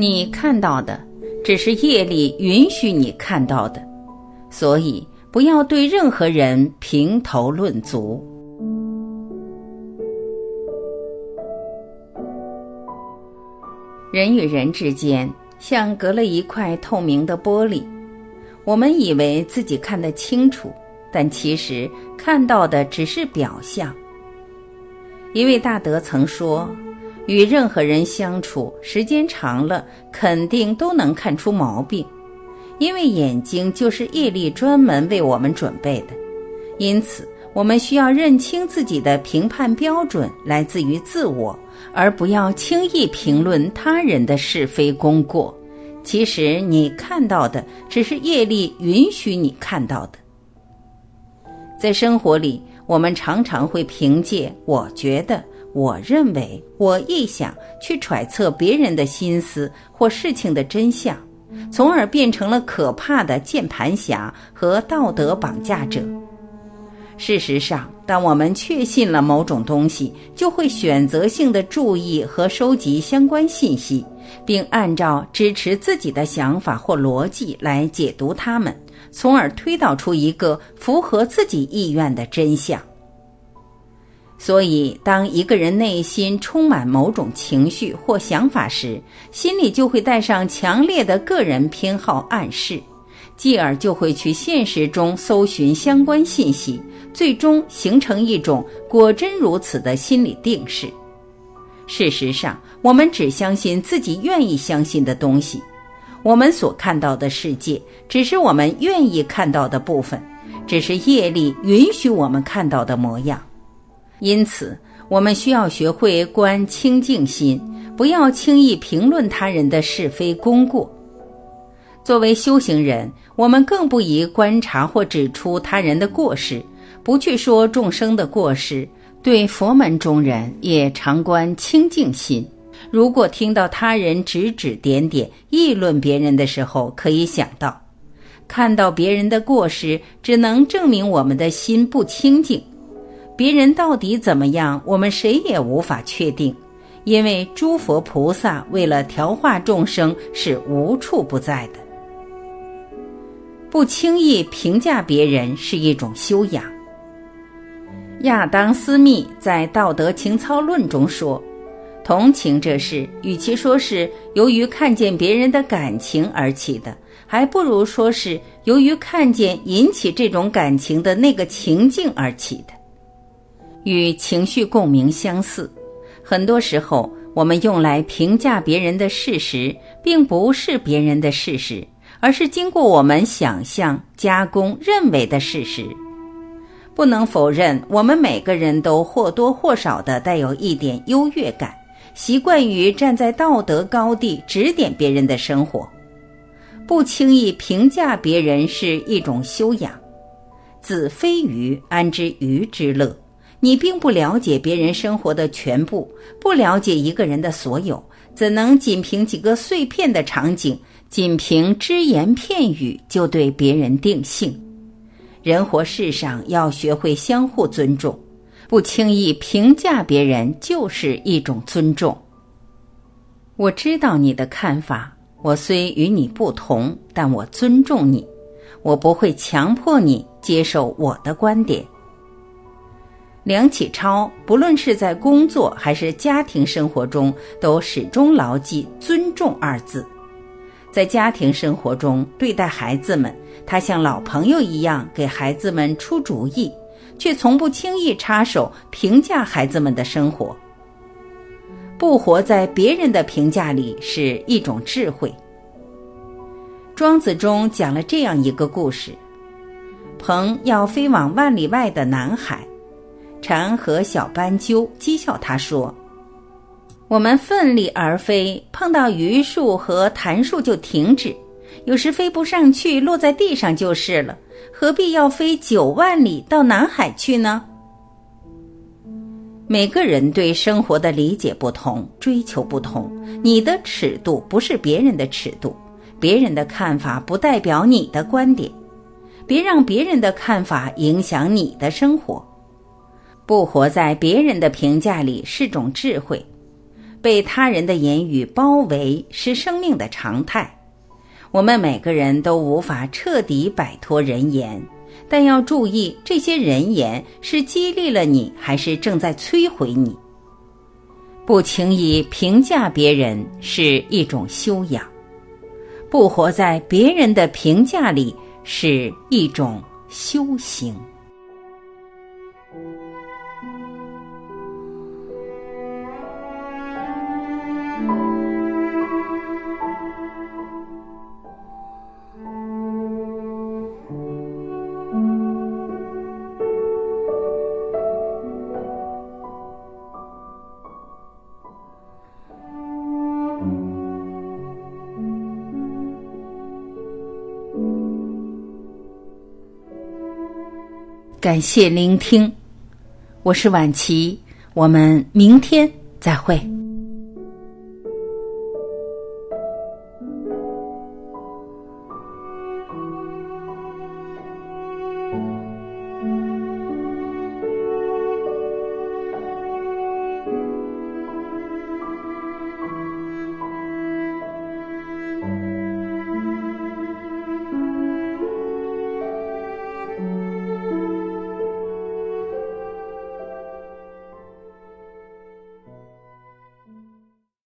你看到的只是业力允许你看到的，所以不要对任何人评头论足。人与人之间像隔了一块透明的玻璃，我们以为自己看得清楚，但其实看到的只是表象。一位大德曾说：“与任何人相处时间长了，肯定都能看出毛病，因为眼睛就是业力专门为我们准备的。因此，我们需要认清自己的评判标准来自于自我。”而不要轻易评论他人的是非功过。其实你看到的只是业力允许你看到的。在生活里，我们常常会凭借“我觉得”“我认为”“我臆想”去揣测别人的心思或事情的真相，从而变成了可怕的键盘侠和道德绑架者。事实上，当我们确信了某种东西，就会选择性的注意和收集相关信息，并按照支持自己的想法或逻辑来解读它们，从而推导出一个符合自己意愿的真相。所以，当一个人内心充满某种情绪或想法时，心里就会带上强烈的个人偏好暗示。继而就会去现实中搜寻相关信息，最终形成一种果真如此的心理定势。事实上，我们只相信自己愿意相信的东西。我们所看到的世界，只是我们愿意看到的部分，只是业力允许我们看到的模样。因此，我们需要学会观清净心，不要轻易评论他人的是非功过。作为修行人，我们更不宜观察或指出他人的过失，不去说众生的过失。对佛门中人，也常观清净心。如果听到他人指指点点、议论别人的时候，可以想到，看到别人的过失，只能证明我们的心不清净。别人到底怎么样，我们谁也无法确定，因为诸佛菩萨为了调化众生，是无处不在的。不轻易评价别人是一种修养。亚当·斯密在《道德情操论》中说：“同情这事，与其说是由于看见别人的感情而起的，还不如说是由于看见引起这种感情的那个情境而起的。”与情绪共鸣相似，很多时候我们用来评价别人的事实，并不是别人的事实。而是经过我们想象、加工、认为的事实。不能否认，我们每个人都或多或少的带有一点优越感，习惯于站在道德高地指点别人的生活。不轻易评价别人是一种修养。子非鱼，安知鱼之乐？你并不了解别人生活的全部，不了解一个人的所有，怎能仅凭几个碎片的场景？仅凭只言片语就对别人定性，人活世上要学会相互尊重，不轻易评价别人就是一种尊重。我知道你的看法，我虽与你不同，但我尊重你，我不会强迫你接受我的观点。梁启超不论是在工作还是家庭生活中，都始终牢记“尊重”二字。在家庭生活中，对待孩子们，他像老朋友一样给孩子们出主意，却从不轻易插手评价孩子们的生活。不活在别人的评价里是一种智慧。庄子中讲了这样一个故事：鹏要飞往万里外的南海，蝉和小斑鸠讥笑他说。我们奋力而飞，碰到榆树和檀树就停止；有时飞不上去，落在地上就是了。何必要飞九万里到南海去呢？每个人对生活的理解不同，追求不同。你的尺度不是别人的尺度，别人的看法不代表你的观点。别让别人的看法影响你的生活。不活在别人的评价里是种智慧。被他人的言语包围是生命的常态。我们每个人都无法彻底摆脱人言，但要注意，这些人言是激励了你，还是正在摧毁你？不轻易评价别人是一种修养，不活在别人的评价里是一种修行。感谢聆听，我是晚琪，我们明天再会。